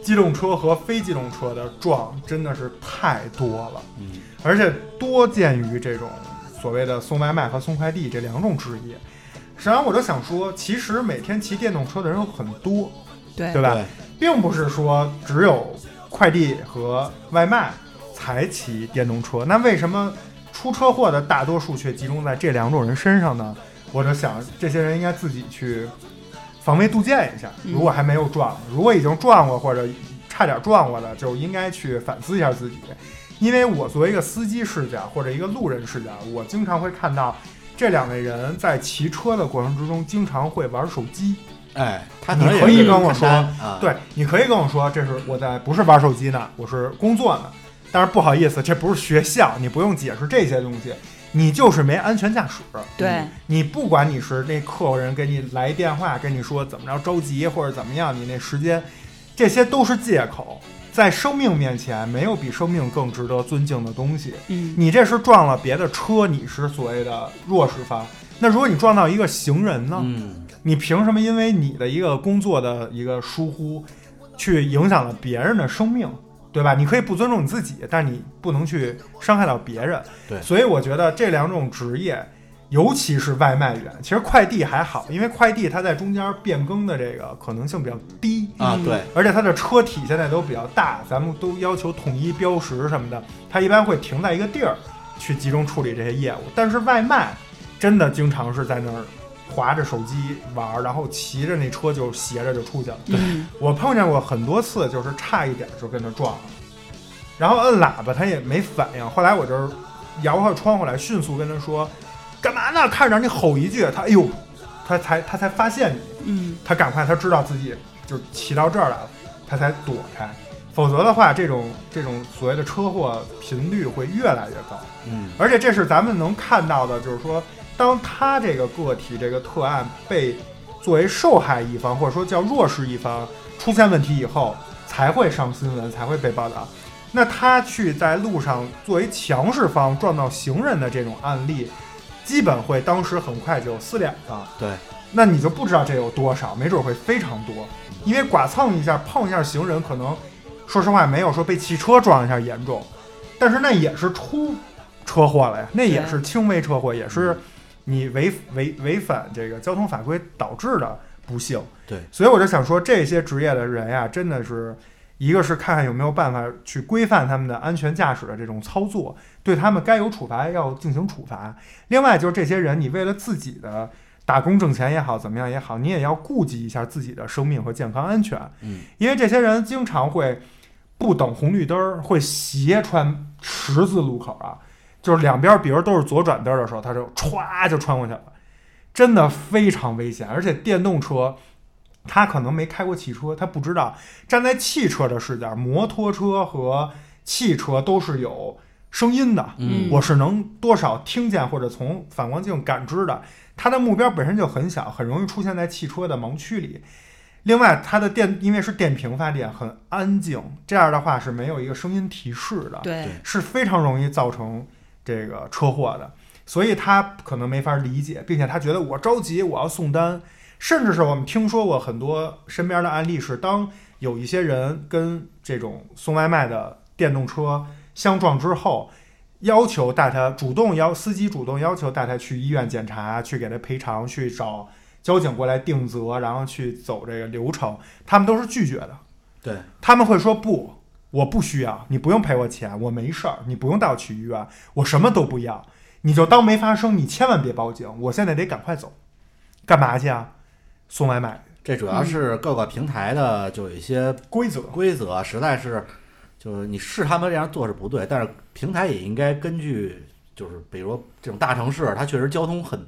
机动车和非机动车的撞真的是太多了，嗯而且多见于这种所谓的送外卖和送快递这两种职业。实际上，我就想说，其实每天骑电动车的人有很多，对对吧？对并不是说只有快递和外卖才骑电动车，那为什么出车祸的大多数却集中在这两种人身上呢？我就想这些人应该自己去防微杜渐一下。嗯如果还没有撞，如果已经撞过或者差点撞过的，就应该去反思一下自己。因为我作为一个司机视角或者一个路人视角，我经常会看到这两位人在骑车的过程之中，经常会玩手机。哎，他可你可以跟我说对，你可以跟我说，这是我在不是玩手机呢，我是工作呢。但是不好意思，这不是学校，你不用解释这些东西，你就是没安全驾驶。对，你不管你是那客人给你来电话跟你说怎么着着急或者怎么样，你那时间，这些都是借口。在生命面前，没有比生命更值得尊敬的东西。嗯，你这是撞了别的车，你是所谓的弱势方。那如果你撞到一个行人呢？嗯，你凭什么因为你的一个工作的一个疏忽，去影响了别人的生命，对吧？你可以不尊重你自己，但你不能去伤害到别人。对所以我觉得这两种职业，尤其是外卖员，其实快递还好，因为快递它在中间变更的这个可能性比较低啊，嗯对，而且它的车体现在都比较大，咱们都要求统一标识什么的，它一般会停在一个地儿去集中处理这些业务。但是外卖真的经常是在那儿划着手机玩儿，然后骑着那车就斜着就出去了。嗯我碰见过很多次，就是差一点就跟他撞了，然后摁喇叭他也没反应，后来我就摇下窗户来，迅速跟他说：“干嘛呢？看着你吼一句，他哎呦，他才他才发现你。”嗯他赶快他知道自己就骑到这儿来了，他才躲开。否则的话，这种这种所谓的车祸频率会越来越高。嗯，而且这是咱们能看到的，就是说，当他这个个体这个特案被作为受害一方或者说叫弱势一方出现问题以后，才会上新闻，才会被报道。那他去在路上作为强势方撞到行人的这种案例，基本会当时很快就撕脸了。对，那你就不知道这有多少，没准会非常多，因为剐蹭一下碰一下行人，可能说实话没有说被汽车撞一下严重，但是那也是出车祸了呀，那也是轻微车祸，也是你违违违反这个交通法规导致的不幸。对，所以我就想说，这些职业的人呀，真的是。一个是看看有没有办法去规范他们的安全驾驶的这种操作，对他们该有处罚要进行处罚。另外就是这些人，你为了自己的打工挣钱也好，怎么样也好，你也要顾及一下自己的生命和健康安全。嗯，因为这些人经常会不等红绿灯儿，会斜穿十字路口啊，就是两边比如都是左转灯儿的时候，它就歘就穿过去了，真的非常危险。而且电动车。他可能没开过汽车，他不知道站在汽车的视角，摩托车和汽车都是有声音的，嗯我是能多少听见或者从反光镜感知的。它的目标本身就很小，很容易出现在汽车的盲区里。另外，它的电因为是电瓶发电，很安静，这样的话是没有一个声音提示的，对，是非常容易造成这个车祸的。所以他可能没法理解，并且他觉得我着急，我要送单。甚至是我们听说过很多身边的案例，是当有一些人跟这种送外卖的电动车相撞之后，要求带他主动要司机主动要求带他去医院检查，去给他赔偿，去找交警过来定责，然后去走这个流程，他们都是拒绝的。对，他们会说不，我不需要，你不用赔我钱，我没事儿，你不用带我去医院，我什么都不要，你就当没发生，你千万别报警，我现在得赶快走，干嘛去啊？送外卖这主要是各个平台的就有一些规则，规则，实在是就是你是他们这样做是不对，但是平台也应该根据就是比如这种大城市，它确实交通很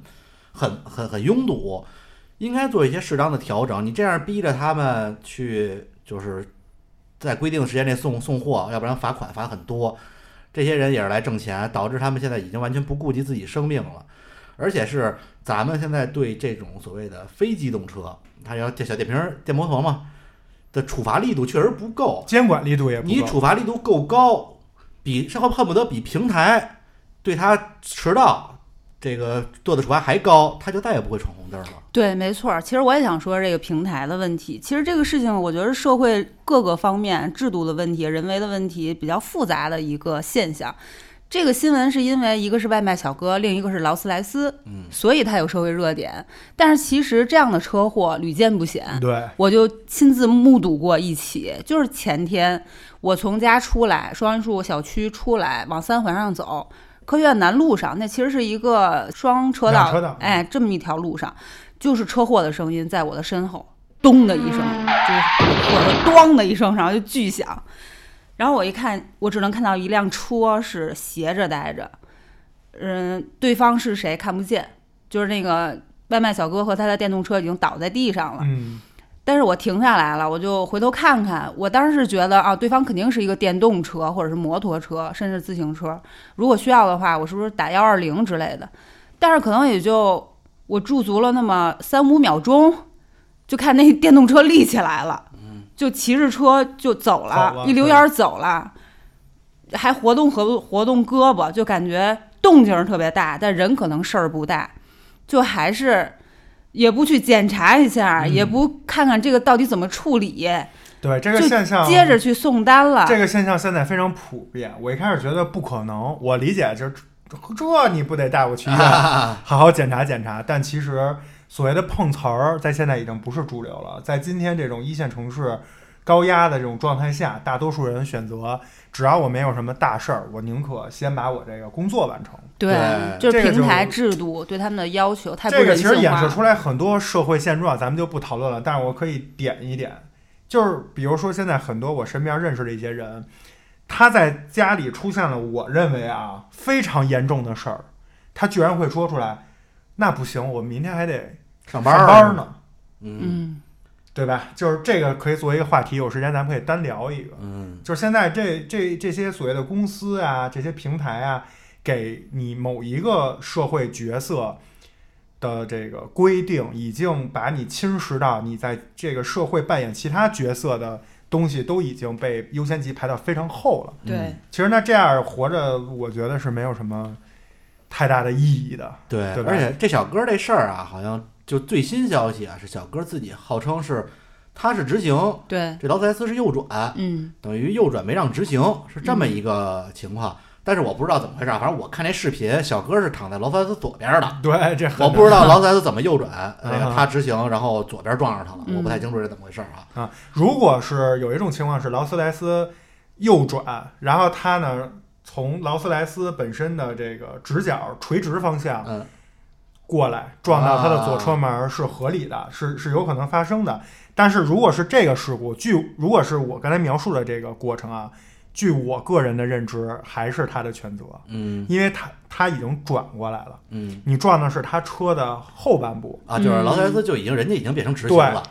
很很很拥堵，应该做一些适当的调整。你这样逼着他们去就是在规定的时间内送送货，要不然罚款罚很多。这些人也是来挣钱，导致他们现在已经完全不顾及自己生命了。而且是咱们现在对这种所谓的非机动车，它要电小电瓶儿、电摩托嘛的处罚力度确实不够，监管力度也不够你处罚力度够高，比恨恨不得比平台对他迟到这个做的处罚还高，他就再也不会闯红灯了。对，没错儿。其实我也想说这个平台的问题。其实这个事情，我觉得社会各个方面制度的问题、人为的问题比较复杂的一个现象。这个新闻是因为一个是外卖小哥，另一个是劳斯莱斯，嗯，所以它有社会热点。但是其实这样的车祸屡见不鲜，对，我就亲自目睹过一起，就是前天我从家出来，双榆树小区出来，往三环上走，科学院南路上，那其实是一个双车道，两车道哎，这么一条路上，就是车祸的声音在我的身后，咚的一声，就是或者咣的一声，然后就巨响。然后我一看，我只能看到一辆车是斜着待着，嗯，对方是谁看不见，就是那个外卖小哥和他的电动车已经倒在地上了。嗯，但是我停下来了，我就回头看看。我当时是觉得啊，对方肯定是一个电动车或者是摩托车，甚至自行车。如果需要的话，我是不是打幺二零之类的？但是可能也就我驻足了那么三五秒钟，就看那电动车立起来了，就骑着车就走了，一溜烟儿走了，还活动活活动胳膊，就感觉动静儿特别大，但人可能事儿不大，就还是。也不去检查一下，嗯也不看看这个到底怎么处理，对这个现象，接着去送单了。这个现象现在非常普遍。我一开始觉得不可能，我理解就是这你不得带我去医院 好好检查检查。但其实所谓的碰瓷儿，在现在已经不是主流了。在今天这种一线城市高压的这种状态下，大多数人选择，只要我没有什么大事儿，我宁可先把我这个工作完成。对，对就是这个平台就制度对他们的要求太不这个人性化其实演示。出来很多社会现状，咱们就不讨论了。但是我可以点一点，就是比如说现在很多我身边认识的一些人，他在家里出现了我认为啊非常严重的事儿，他居然会说出来，那不行，我明天还得上班儿上班呢，嗯嗯，对吧？就是这个可以作为一个话题，有时间咱们可以单聊一个。嗯就是现在这这这些所谓的公司啊，这些平台啊，给你某一个社会角色的这个规定，已经把你侵蚀到你在这个社会扮演其他角色的东西，都已经被优先级排到非常后了。对，其实那这样活着，我觉得是没有什么太大的意义的。对，对而且这小哥这事儿啊，好像就最新消息啊，是小哥自己号称是他是直行，对，这劳斯莱斯是右转，嗯，等于右转没让直行，是这么一个情况。但是我不知道怎么回事儿，反正我看那视频，小哥是躺在劳斯莱斯左边的，对，这很我不知道劳斯莱斯怎么右转，那个啊他直行，然后左边撞上他了，嗯我不太清楚这怎么回事儿啊。啊，如果是有一种情况是劳斯莱斯右转，然后他呢从劳斯莱斯本身的这个直角垂直方向嗯过来撞到他的左车门是合理的，是是有可能发生的。但是如果是这个事故，据如果是我刚才描述的这个过程啊，据我个人的认知，还是他的全责，嗯。因为他他已经转过来了，嗯。你撞的是他车的后半部，啊，就是劳斯莱斯就已经人家已经变成直行了，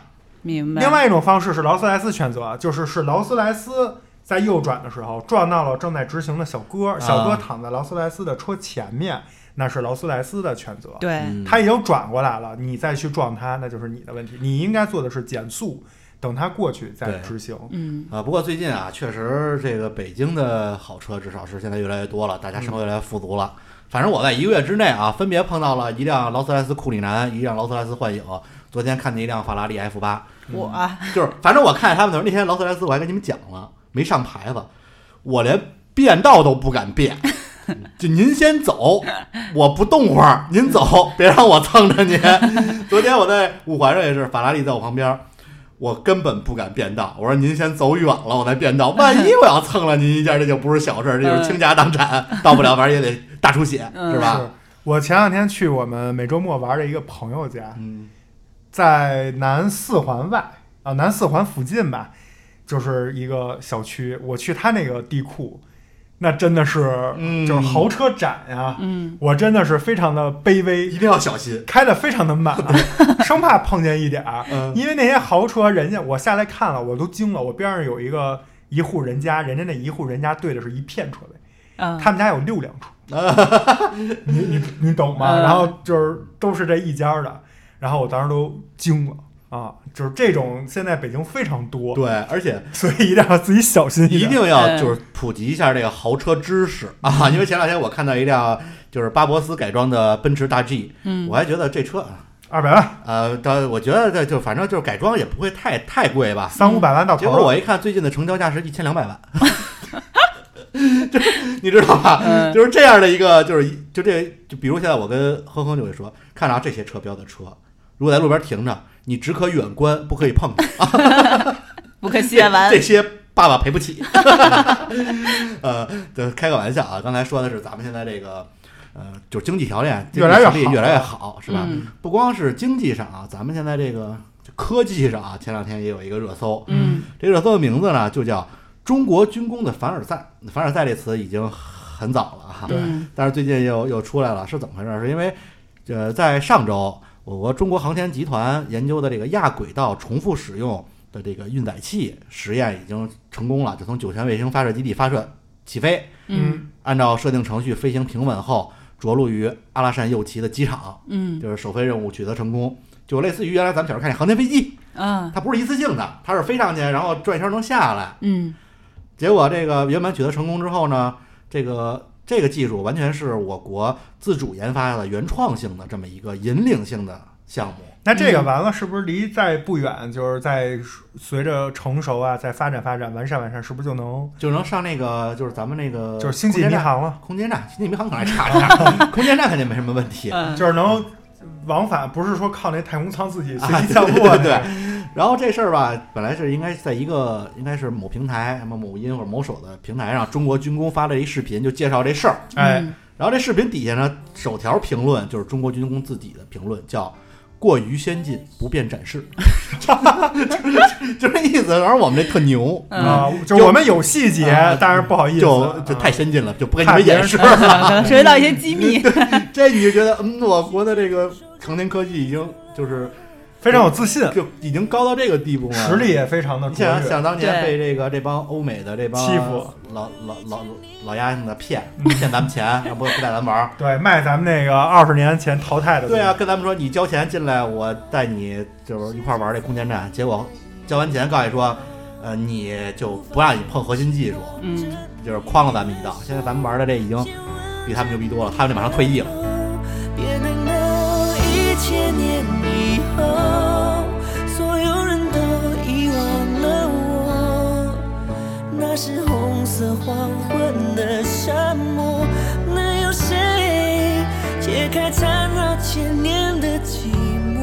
明白。另外一种方式是劳斯莱斯全责，就是是劳斯莱斯在右转的时候撞到了正在直行的小哥，小哥躺在劳斯莱斯的车前面，那是劳斯莱斯的全责。对，嗯他已经转过来了，你再去撞他，那就是你的问题。你应该做的是减速，等他过去再对执行。嗯，啊，不过最近啊，确实这个北京的好车至少是现在越来越多了，大家生活越来越富足了。反正我在一个月之内啊，分别碰到了一辆劳斯莱斯库里南，一辆劳斯莱斯幻影，昨天看见一辆法拉利 F 八，我啊就是反正我看见他们的时候，那天劳斯莱斯我还跟你们讲了，没上牌子，我连变道都不敢变。就您先走，我不动会儿，您走，别让我蹭着您。昨天我在五环上也是，法拉利在我旁边，我根本不敢变道。我说您先走远了，我再变道。万一我要蹭了您一下，这就不是小事儿，这就是倾家荡产，到不了反正也得大出血，嗯是吧？是我前两天去我们每周末玩的一个朋友家，嗯在南四环外啊，南四环附近吧，就是一个小区。我去他那个地库，那真的是、嗯就是豪车展呀、嗯，我真的是非常的卑微，一定要小心。开的非常的慢，生怕碰见一点儿。嗯因为那些豪车，人家我下来看了，我都惊了。我边上有一个一户人家，人家那一户人家对的是一片车位，嗯，他们家有六辆车，你你你懂吗？嗯然后就是都是这一家的，然后我当时都惊了啊！就是这种现在北京非常多，对，而且 所以一定要自己小心一点。定要就是普及一下这个豪车知识啊，因为前两天我看到一辆就是巴博斯改装的奔驰大 G，嗯我还觉得这车啊二百万、呃，但我觉得这就反正就是改装也不会太太贵吧。三五百万到结头结。果我一看，最近的成交价是一千两百万，就你知道吧？嗯就是这样的一个，就是就这就比如现在我跟哼哼就会说，看着啊这些车标的车，如果在路边停着，你只可远观，不可以碰它。不可亵玩这。些爸爸赔不起。呃，对，开个玩笑啊。刚才说的是咱们现在这个，呃，就是经济条件越来越越来越好，是吧？嗯不光是经济上啊，咱们现在这个科技上啊，前两天也有一个热搜，嗯这热搜的名字呢就叫“中国军工的凡尔赛”。凡尔赛这词已经很早了哈，对嗯但是最近又又出来了，是怎么回事？是因为，呃，在上周，我国中国航天集团研究的这个亚轨道重复使用的这个运载器实验已经成功了，就从酒泉卫星发射基地发射起飞，嗯。按照设定程序飞行平稳后，着陆于阿拉善右旗的机场，嗯。就是首飞任务取得成功。就类似于原来咱们小时候看见航天飞机，啊它不是一次性的，它是飞上去，然后转一圈能下来。嗯。结果这个圆满取得成功之后呢，这个这个技术完全是我国自主研发的原创性的这么一个引领性的项目。那这个完了，是不是离再不远，就是在随着成熟啊，再发展发展、完善完善，是不是就能就能上那个，就是咱们那个就是星际迷航了？空间站，星际迷航可能还差了点，空间站肯定没什么问题。嗯，就是能往返，不是说靠那太空舱自己随啊机降落、对，然后这事儿吧，本来是应该在一个应该是某平台，什么某音或者某手的平台上，中国军工发了一视频，就介绍这事儿。哎，嗯。然后这视频底下呢，首条评论就是中国军工自己的评论，叫“过于先进，不便展示”，就是就这意思。然后我们这特牛，嗯。啊，就我们有细节啊，但是不好意思，就就啊太先进了，就不给你们演示可了。能 涉及到一些机密。这你就觉得，嗯，我国的这个航天科技已经就是非常有自信，就已经高到这个地步了，实力也非常的你想。想当年被这个这帮欧美的这帮欺负老老老老丫头的骗嗯骗咱们钱，然后不不带咱玩儿。对，卖咱们那个二十年前淘汰的。对啊，，跟咱们说你交钱进来，我带你就是一块儿玩这空间站。结果交完钱告诉你说，呃，你就不让你碰核心技术，嗯就是诓了咱们一道。现在咱们玩的这已经比他们牛逼多了，他们这马上退役了。别难过，一千年以后，所有人都遗忘了我。那是红色黄昏的沙漠，能有谁解开缠绕千年的寂寞？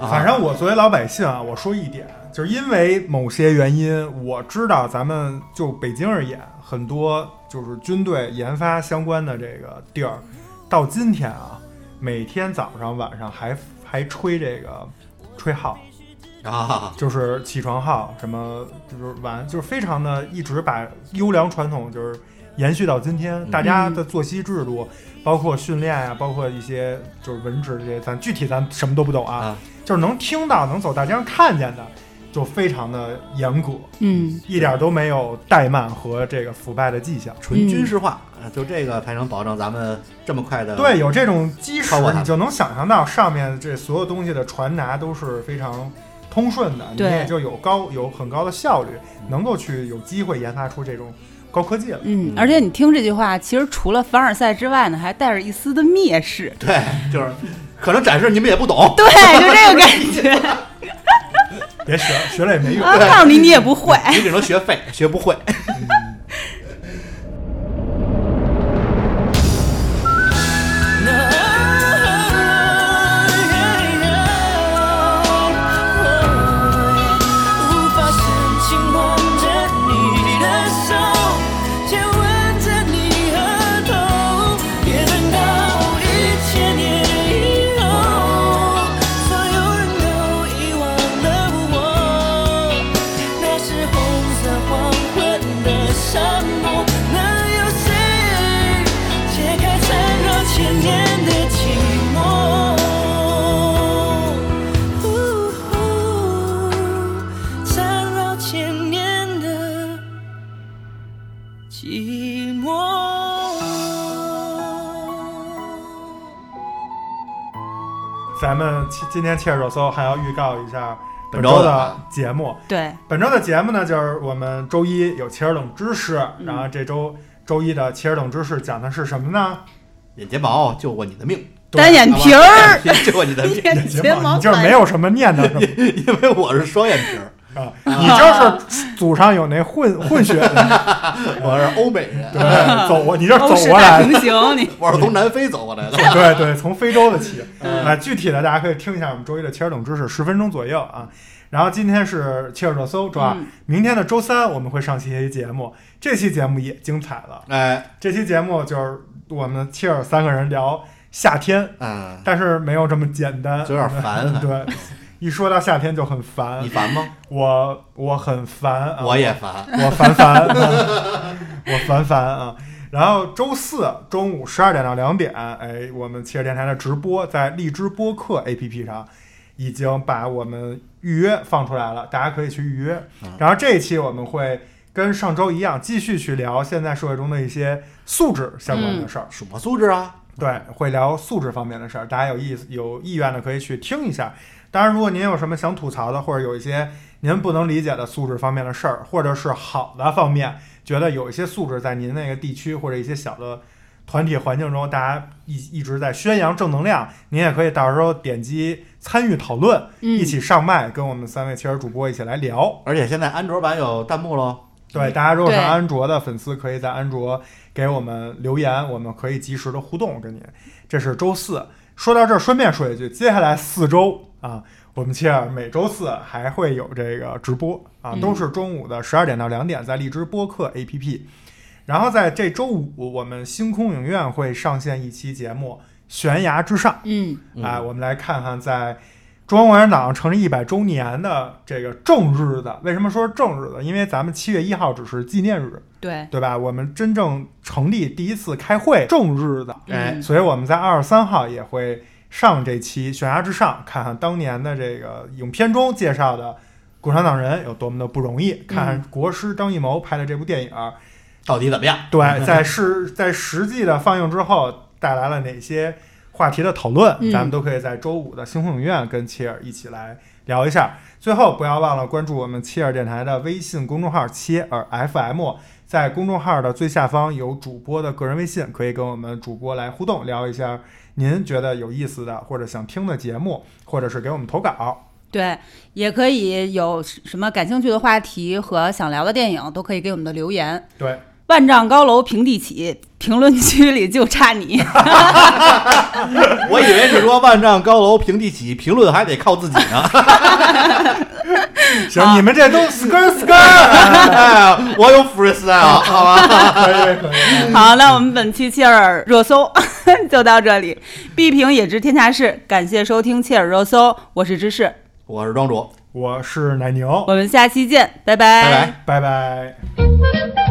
反正我作为老百姓啊，我说一点，就是因为某些原因，我知道咱们就北京而言，很多就是军队研发相关的这个地儿，到今天啊，每天早上晚上还还吹这个吹号，啊，就是起床号，什么就是晚，就是非常的一直把优良传统就是延续到今天。大家的作息制度，包括训练啊、包括一些就是文职这些，咱具体咱什么都不懂啊，啊就是能听到、能走大街上看见的，就非常的严格，嗯一点都没有怠慢和这个腐败的迹象。纯军事化，呃就这个才能保证咱们这么快的对，有这种基石超过，它你就能想象到上面这所有东西的传达都是非常通顺的，你对也就有高有很高的效率，能够去有机会研发出这种高科技了。嗯，而且你听这句话，其实除了凡尔赛之外呢，还带着一丝的蔑视。对，就是可能展示你们也不懂。对，就这个感觉。别学，学了也没用。啊，告诉你，你也不会。你只能学废，学不会。无 今今天切尔热搜还要预告一下本本周的节目。对，本周的节目呢，就是我们周一有切尔冷知识，嗯然后这周周一的切尔冷知识讲的是什么呢？眼睫毛救过你的命，单眼皮儿，救过你的命，眼睫毛你就是没有什么念头什么。因为我是双眼皮儿。啊，你就是祖上有那混混血的，我是欧美人，对，走过，你这走过来的，行，你我是从南非走过来的。对对，从非洲的起。嗯啊，具体的大家可以听一下我们周一的切尔冷知识，十分钟左右啊。然后今天是切尔热搜，是吧？嗯明天的周三我们会上期节目，这期节目也精彩了。哎，这期节目就是我们切尔三个人聊夏天，嗯，但是没有这么简单，就有点 烦还对，一说到夏天就很烦你。烦吗？我我很烦啊，我也烦。我烦烦，我烦烦啊。然后周四中午十二点到两点，哎，我们汽车电台的直播在荔枝播客 APP 上已经把我们预约放出来了，大家可以去预约。然后这一期我们会跟上周一样，继续去聊现在社会中的一些素质相关的事儿。什么素质啊？对，会聊素质方面的事儿，大家有意思有意愿的可以去听一下。当然，如果您有什么想吐槽的，或者有一些您不能理解的素质方面的事儿，或者是好的方面，觉得有一些素质在您那个地区或者一些小的团体环境中，大家一一直在宣扬正能量，您也可以到时候点击参与讨论，嗯一起上麦，跟我们三位切尔主播一起来聊。而且现在安卓版有弹幕喽。对，大家如果是安卓的粉丝，可以在安卓给我们留言，我们可以及时的互动跟您。这是周四。说到这儿，顺便说一句，接下来四周啊，我们切尔每周四还会有这个直播啊，嗯都是中午的十二点到两点，在荔枝播客 APP。然后在这周五，我们星空影院会上线一期节目《悬崖之上》。嗯哎，我们来看看在中国共产党成立一百周年的这个正日子。为什么说是正日子？因为咱们七月一号只是纪念日，对，对吧？我们真正成立第一次开会正日子，哎嗯所以我们在二十三号也会上这期《悬崖之上》，看看当年的这个影片中介绍的共产党人有多么的不容易，看看国师张艺谋拍的这部电影。到底怎么样？对，在是 在实际的放映之后带来了哪些话题的讨论，嗯咱们都可以在周五的星空影院跟切尔一起来聊一下。最后，不要忘了关注我们切尔电台的微信公众号“切尔 FM”，在公众号的最下方有主播的个人微信，可以跟我们主播来互动，聊一下您觉得有意思的或者想听的节目，或者是给我们投稿。对，也可以有什么感兴趣的话题和想聊的电影，都可以给我们的留言。对，万丈高楼平地起，评论区里就差你。我以为是说万丈高楼平地起，评论还得靠自己呢。行，你们这都 skr skr，哎，我有 freestyle，好吧？可以可以。好，那我们本期切尔热搜就到这里。必评也知天下事，感谢收听切尔热搜，我是芝士，我是庄主，我是奶牛，我们下期见，拜拜拜。拜拜。